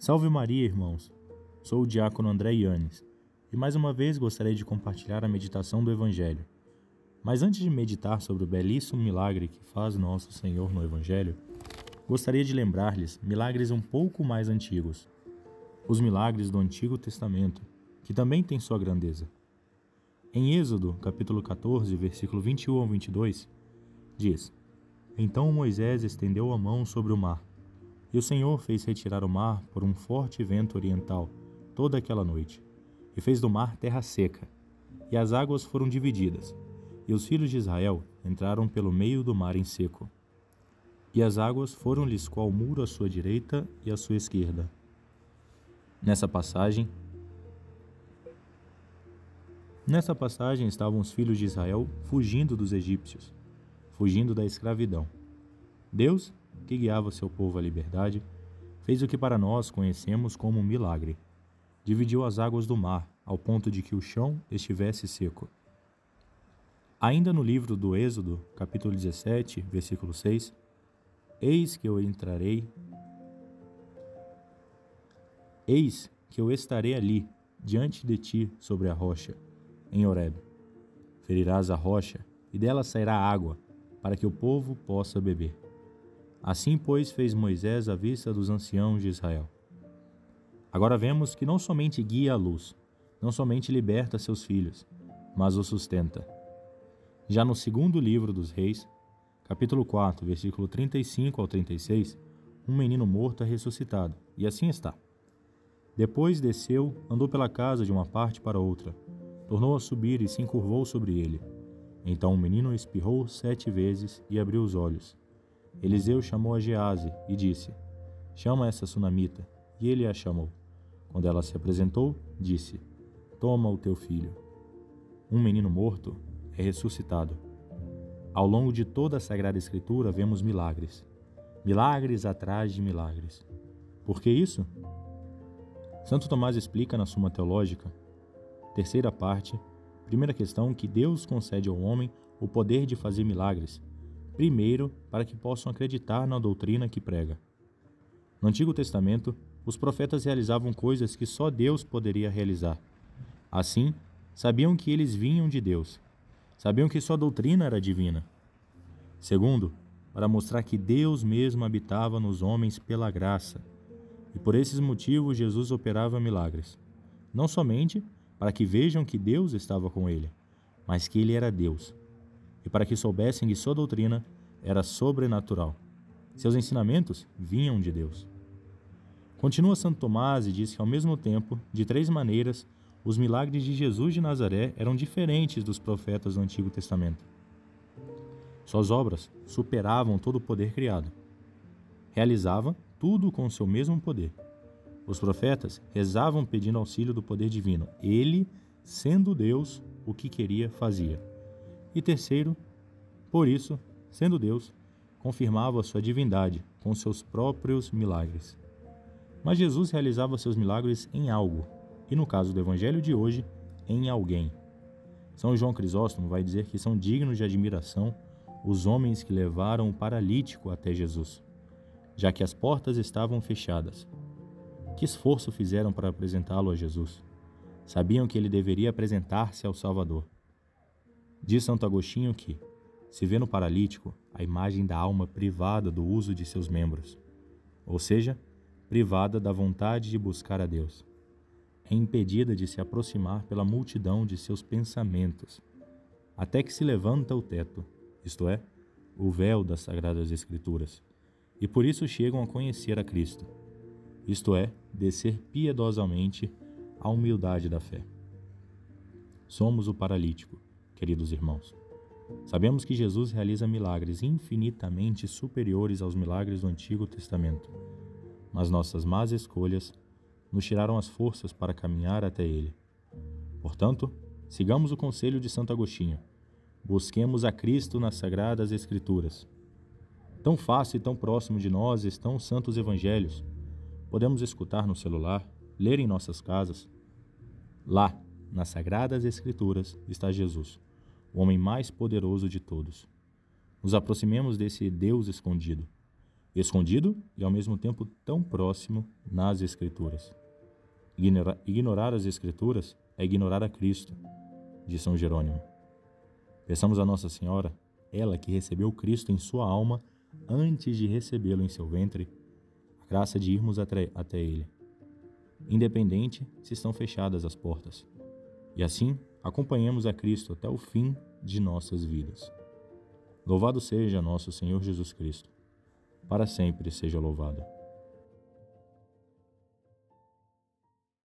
Salve Maria, irmãos! Sou o diácono André Yanes e mais uma vez gostaria de compartilhar a meditação do Evangelho. Mas antes de meditar sobre o belíssimo milagre que faz nosso Senhor no Evangelho, gostaria de lembrar-lhes milagres um pouco mais antigos. Os milagres do Antigo Testamento, que também têm sua grandeza. Em Êxodo, capítulo 14, versículo 21 ao 22, diz: Então Moisés estendeu a mão sobre o mar, e o Senhor fez retirar o mar por um forte vento oriental toda aquela noite, e fez do mar terra seca, e as águas foram divididas, e os filhos de Israel entraram pelo meio do mar em seco. E as águas foram-lhes qual muro à sua direita e à sua esquerda. Nessa passagem, Nessa passagem estavam os filhos de Israel fugindo dos egípcios, fugindo da escravidão. Deus, que guiava seu povo à liberdade, fez o que para nós conhecemos como um milagre. Dividiu as águas do mar, ao ponto de que o chão estivesse seco. Ainda no livro do Êxodo, capítulo 17, versículo 6, Eis que eu entrarei, eis que eu estarei ali, diante de ti, sobre a rocha em Horeb. Ferirás a rocha, e dela sairá água, para que o povo possa beber. Assim, pois, fez Moisés à vista dos anciãos de Israel. Agora vemos que não somente guia a luz, não somente liberta seus filhos, mas os sustenta. Já no segundo livro dos Reis, capítulo 4, versículo 35 ao 36, um menino morto é ressuscitado, e assim está. Depois desceu, andou pela casa de uma parte para outra, tornou a subir e se encurvou sobre ele. Então o menino espirrou sete vezes e abriu os olhos. Eliseu chamou a Gease e disse: Chama essa sunamita. E ele a chamou. Quando ela se apresentou, disse: Toma o teu filho. Um menino morto é ressuscitado. Ao longo de toda a Sagrada Escritura vemos milagres. Milagres atrás de milagres. Por que isso? Santo Tomás explica na Suma Teológica Terceira parte, primeira questão que Deus concede ao homem o poder de fazer milagres. Primeiro, para que possam acreditar na doutrina que prega. No Antigo Testamento, os profetas realizavam coisas que só Deus poderia realizar. Assim, sabiam que eles vinham de Deus. Sabiam que sua doutrina era divina. Segundo, para mostrar que Deus mesmo habitava nos homens pela graça. E por esses motivos Jesus operava milagres. Não somente para que vejam que Deus estava com ele, mas que ele era Deus, e para que soubessem que sua doutrina era sobrenatural. Seus ensinamentos vinham de Deus. Continua Santo Tomás e diz que, ao mesmo tempo, de três maneiras, os milagres de Jesus de Nazaré eram diferentes dos profetas do Antigo Testamento. Suas obras superavam todo o poder criado. Realizava tudo com seu mesmo poder os profetas rezavam pedindo auxílio do poder divino. Ele, sendo Deus, o que queria fazia. E terceiro, por isso, sendo Deus, confirmava sua divindade com seus próprios milagres. Mas Jesus realizava seus milagres em algo, e no caso do evangelho de hoje, em alguém. São João Crisóstomo vai dizer que são dignos de admiração os homens que levaram o paralítico até Jesus, já que as portas estavam fechadas. Que esforço fizeram para apresentá-lo a Jesus? Sabiam que ele deveria apresentar-se ao Salvador. Diz Santo Agostinho que, se vê no paralítico a imagem da alma privada do uso de seus membros, ou seja, privada da vontade de buscar a Deus. É impedida de se aproximar pela multidão de seus pensamentos, até que se levanta o teto, isto é, o véu das Sagradas Escrituras, e por isso chegam a conhecer a Cristo isto é, descer piedosamente à humildade da fé. Somos o paralítico, queridos irmãos. Sabemos que Jesus realiza milagres infinitamente superiores aos milagres do Antigo Testamento, mas nossas más escolhas nos tiraram as forças para caminhar até Ele. Portanto, sigamos o conselho de Santo Agostinho. Busquemos a Cristo nas Sagradas Escrituras. Tão fácil e tão próximo de nós estão os santos evangelhos podemos escutar no celular, ler em nossas casas. Lá, nas Sagradas Escrituras, está Jesus, o homem mais poderoso de todos. Nos aproximemos desse Deus escondido. escondido e ao mesmo tempo tão próximo nas Escrituras. Ignora, ignorar as Escrituras é ignorar a Cristo, de São Jerônimo. Peçamos a Nossa Senhora, ela que recebeu Cristo em sua alma antes de recebê-lo em seu ventre, a graça de irmos até Ele, independente se estão fechadas as portas, e assim acompanhemos a Cristo até o fim de nossas vidas. Louvado seja nosso Senhor Jesus Cristo. Para sempre seja louvado.